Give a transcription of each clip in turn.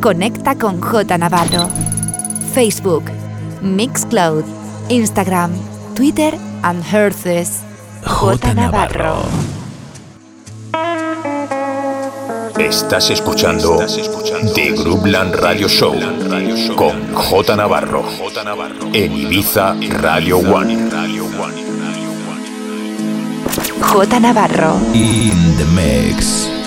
Conecta con J Navarro. Facebook, Mixcloud, Instagram, Twitter and Herces. J Navarro. Estás escuchando The Groupland Radio Show con J Navarro en Ibiza Radio One. J Navarro. In the mix.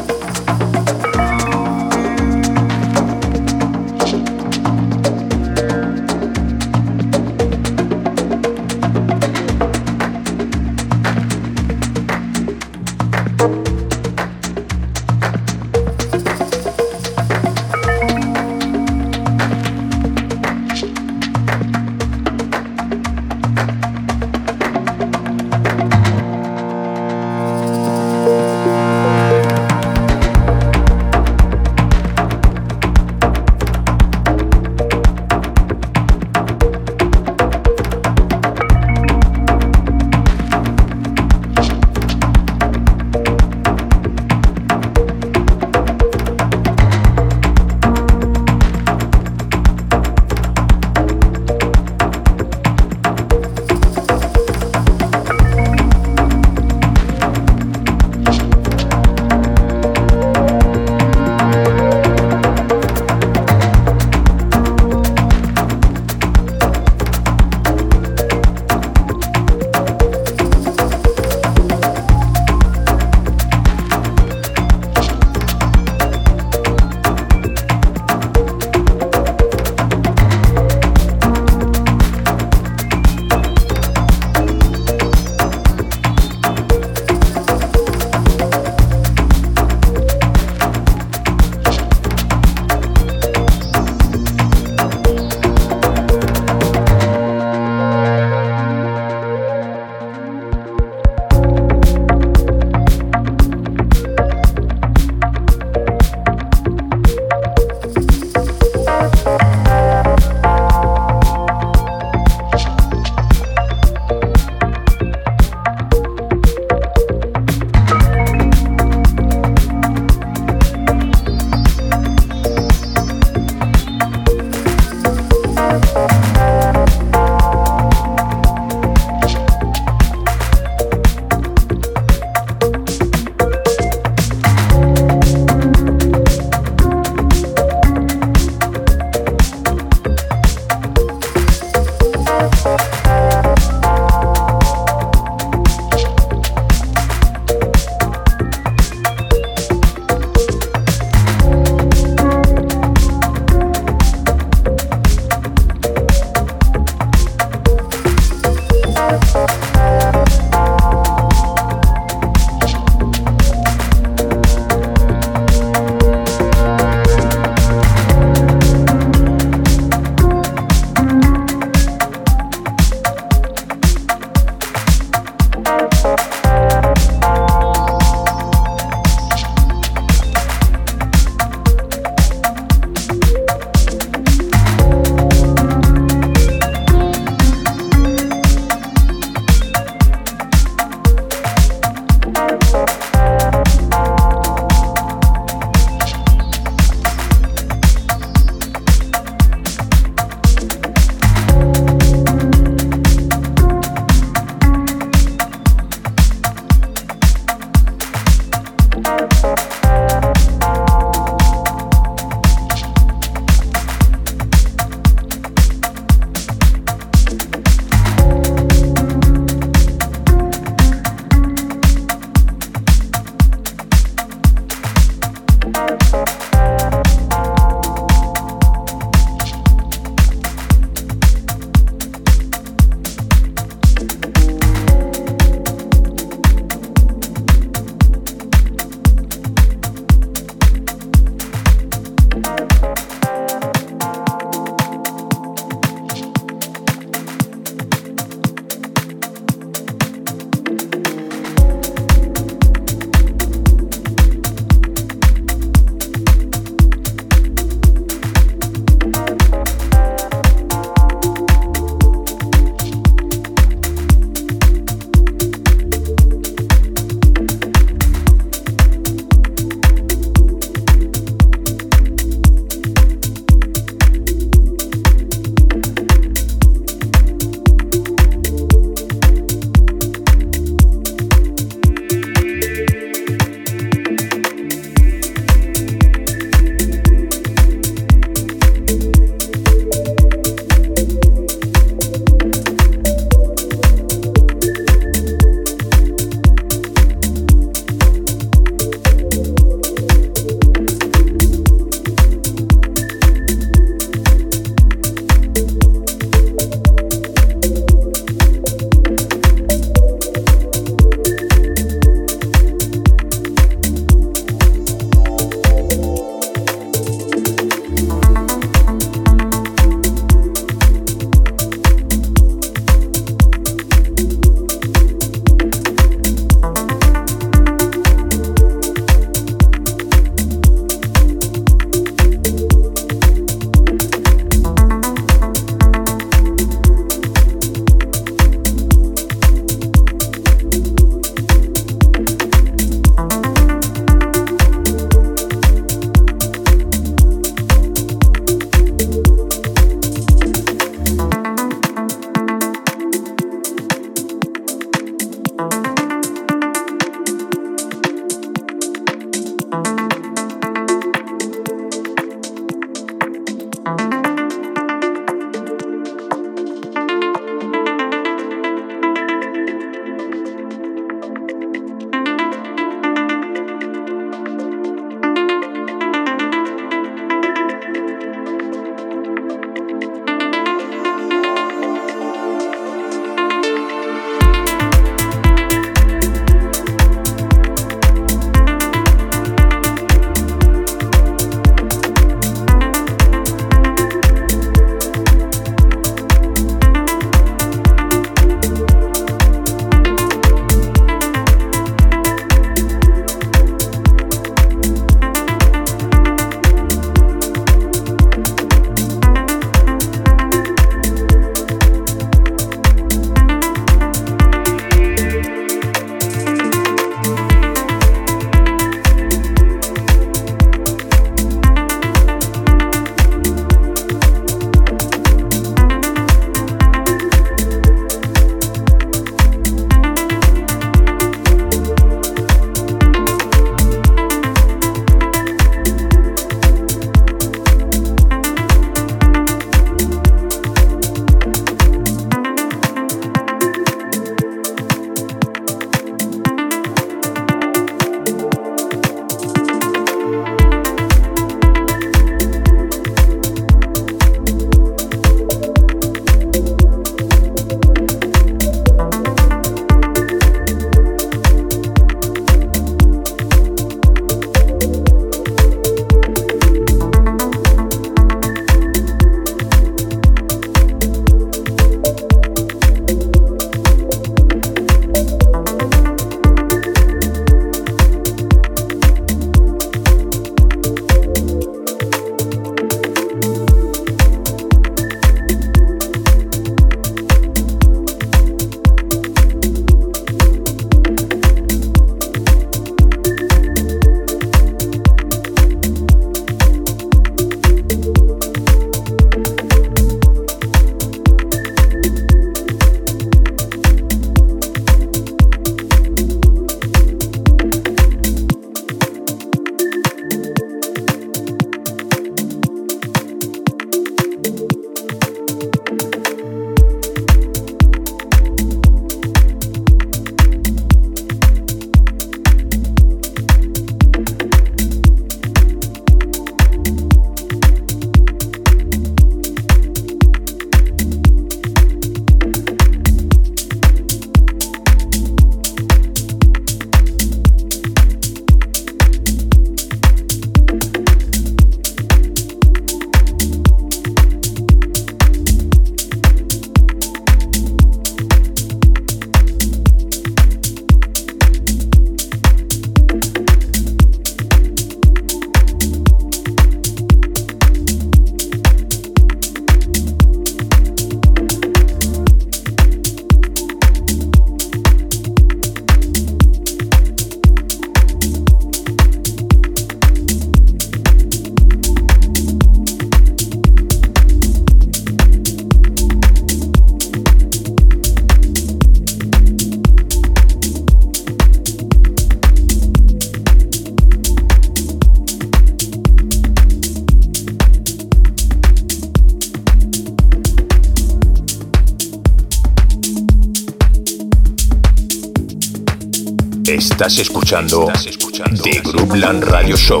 Estás escuchando, The Groupland Radio Show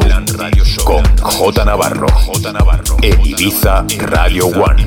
con J Navarro, J Navarro en Ibiza Radio One.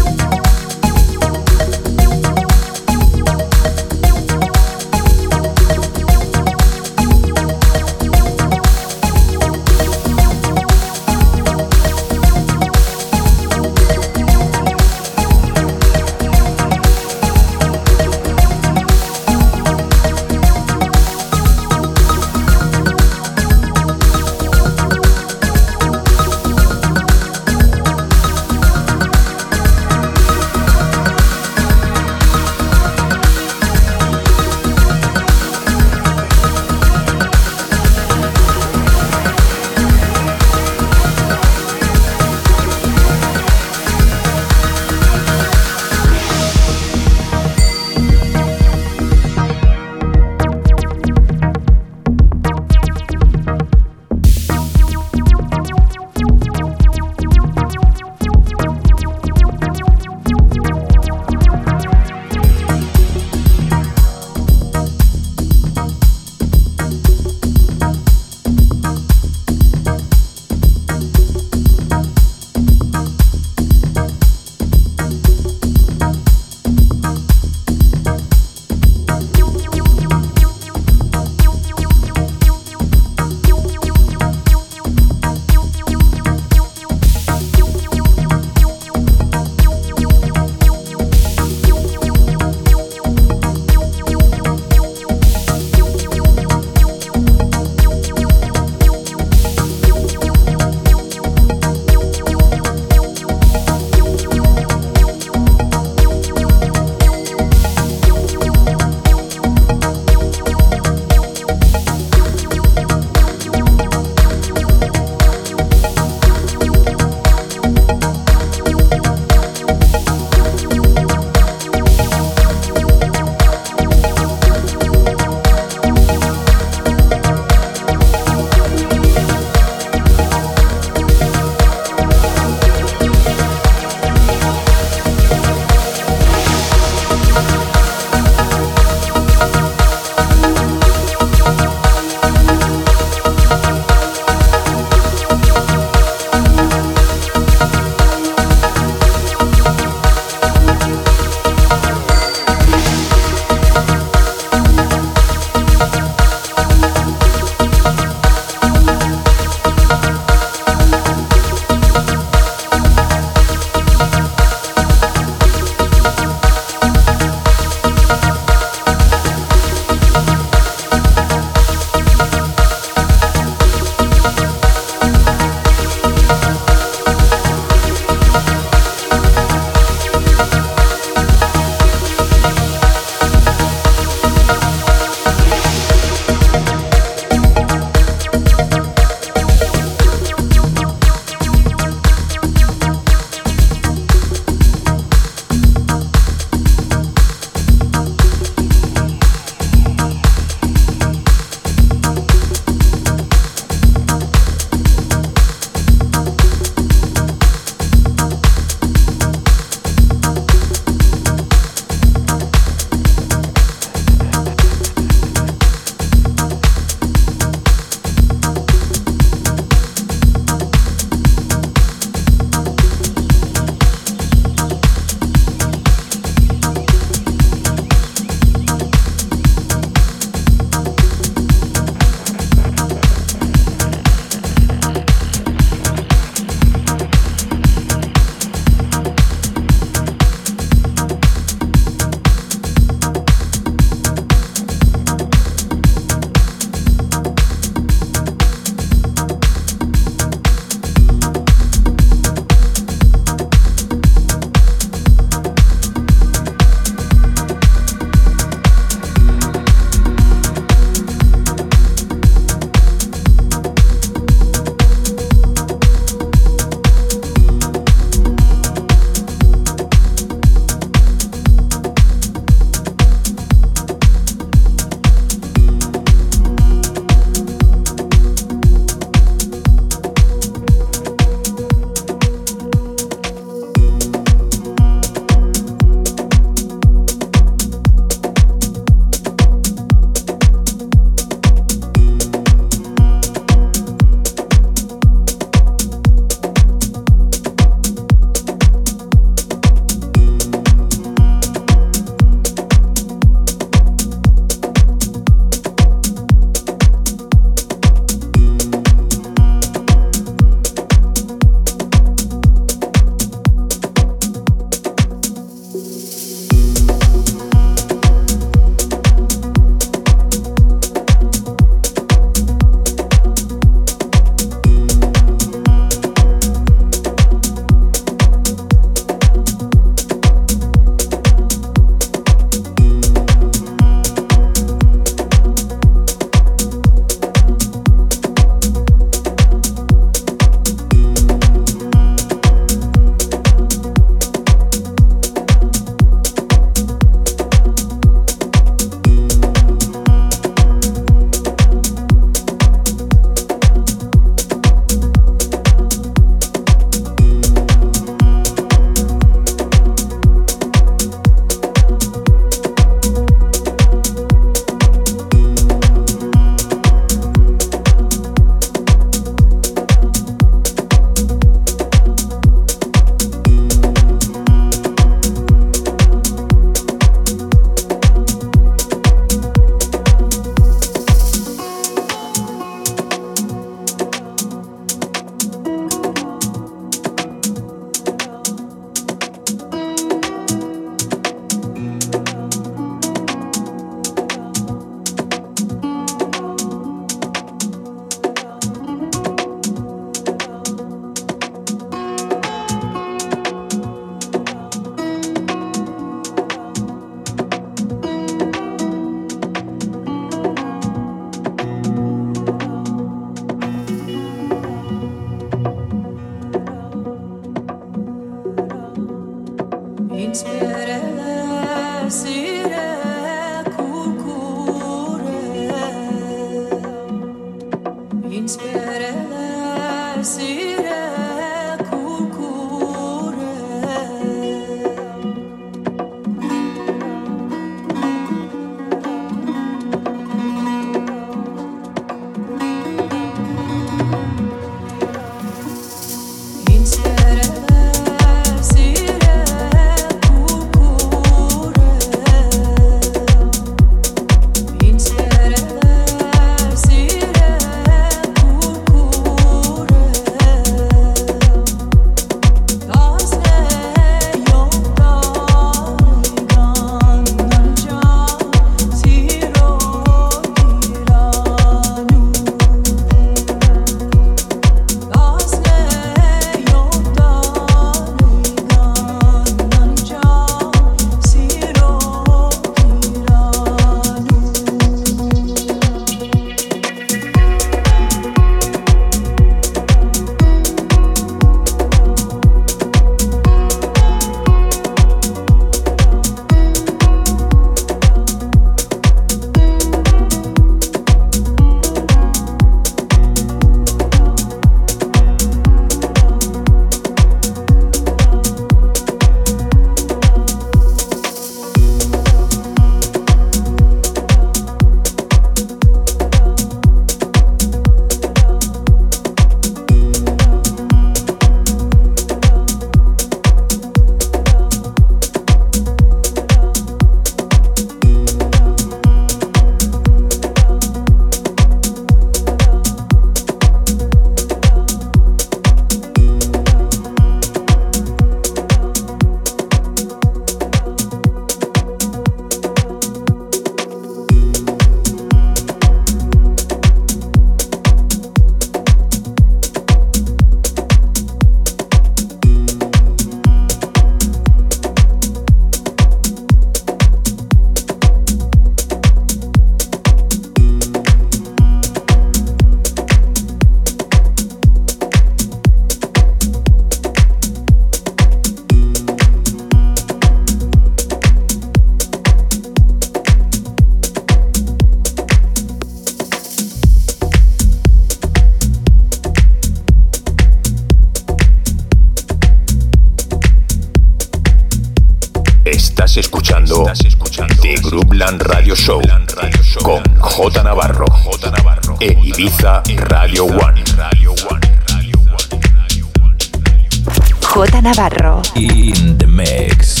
In the mix.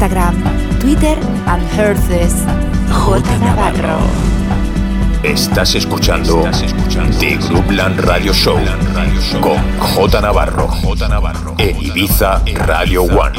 Instagram, Twitter and Herces. J. Navarro. Estás escuchando, Estás escuchando The Groupland Radio Show con J. Navarro, J. Navarro en Ibiza Radio One.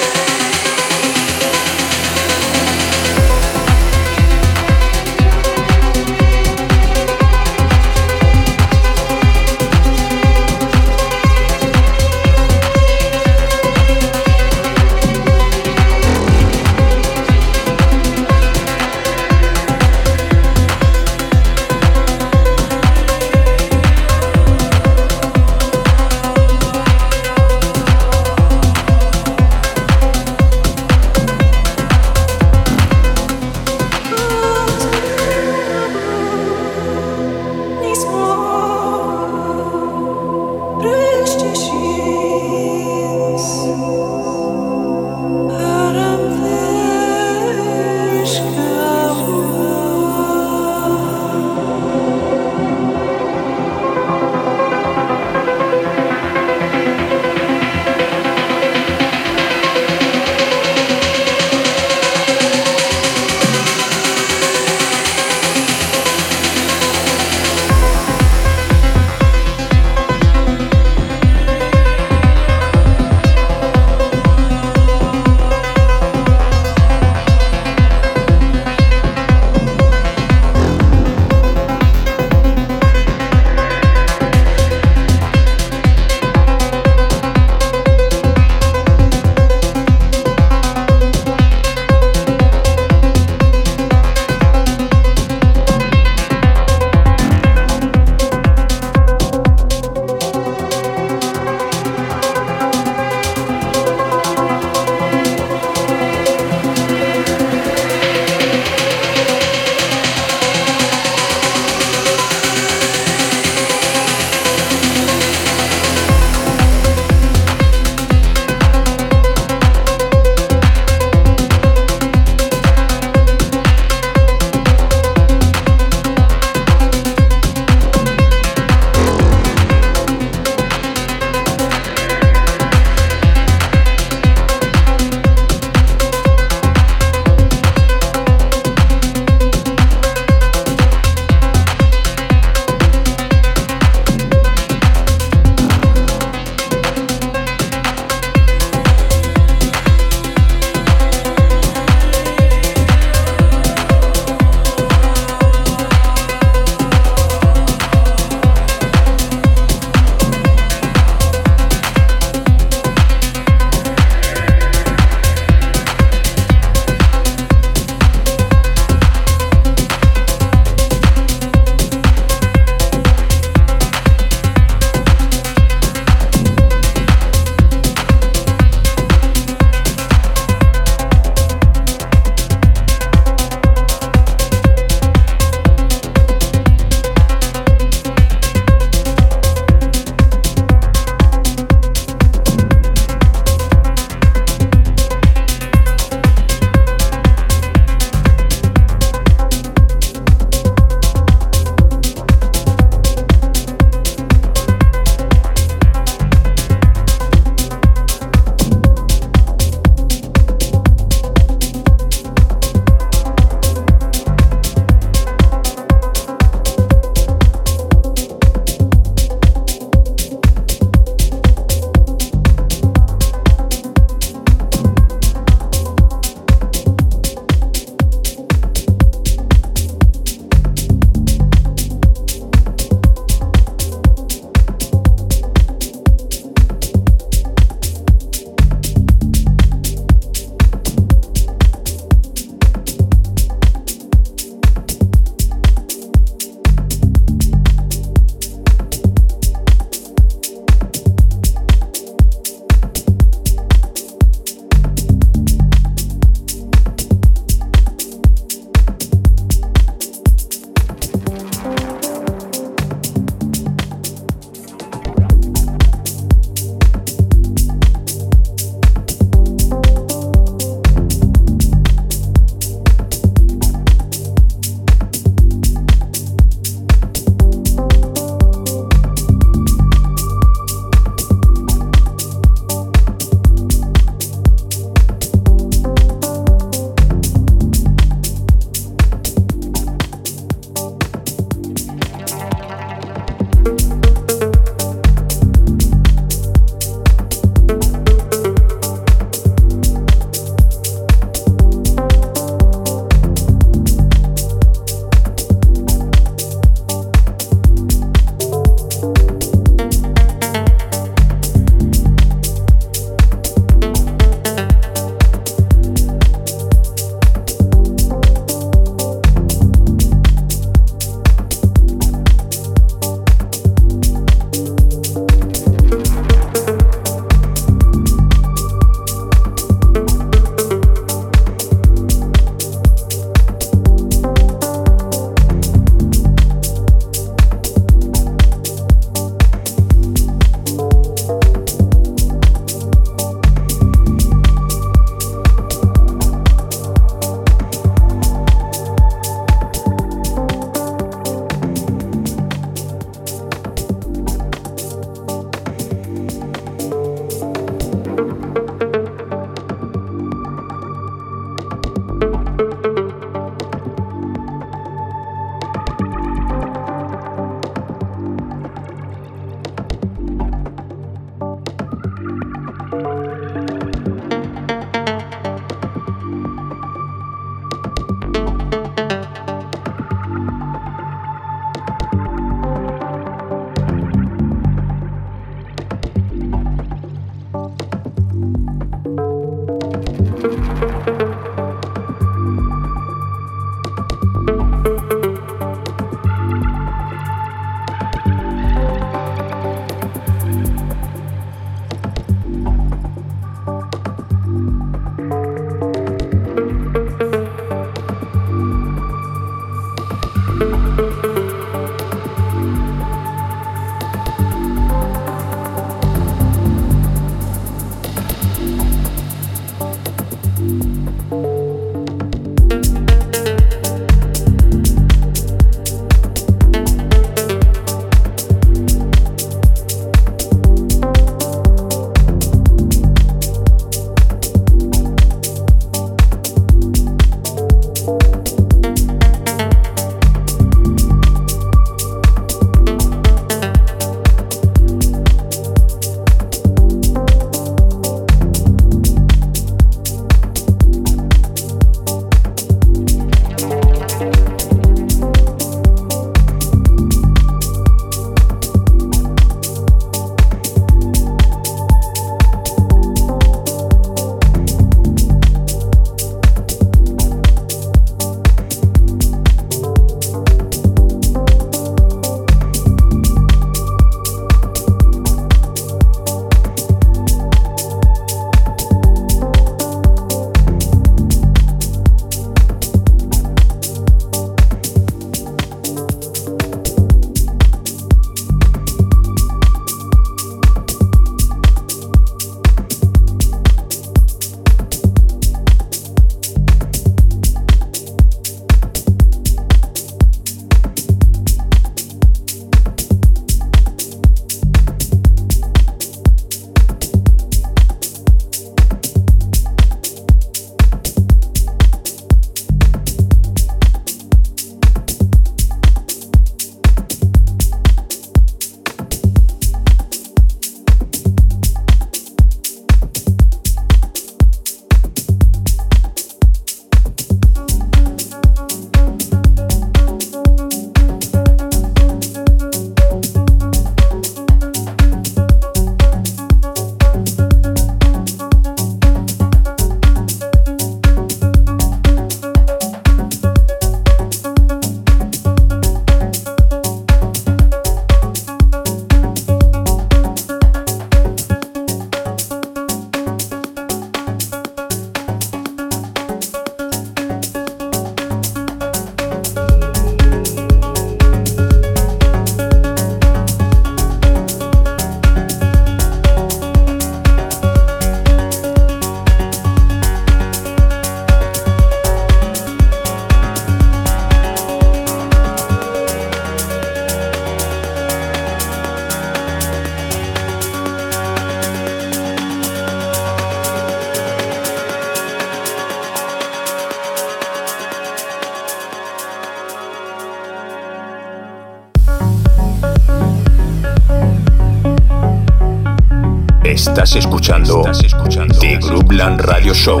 Estás escuchando The Groupland Radio Show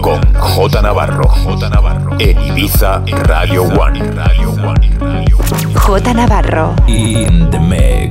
con J Navarro en Ibiza Radio One. J Navarro. In the mix.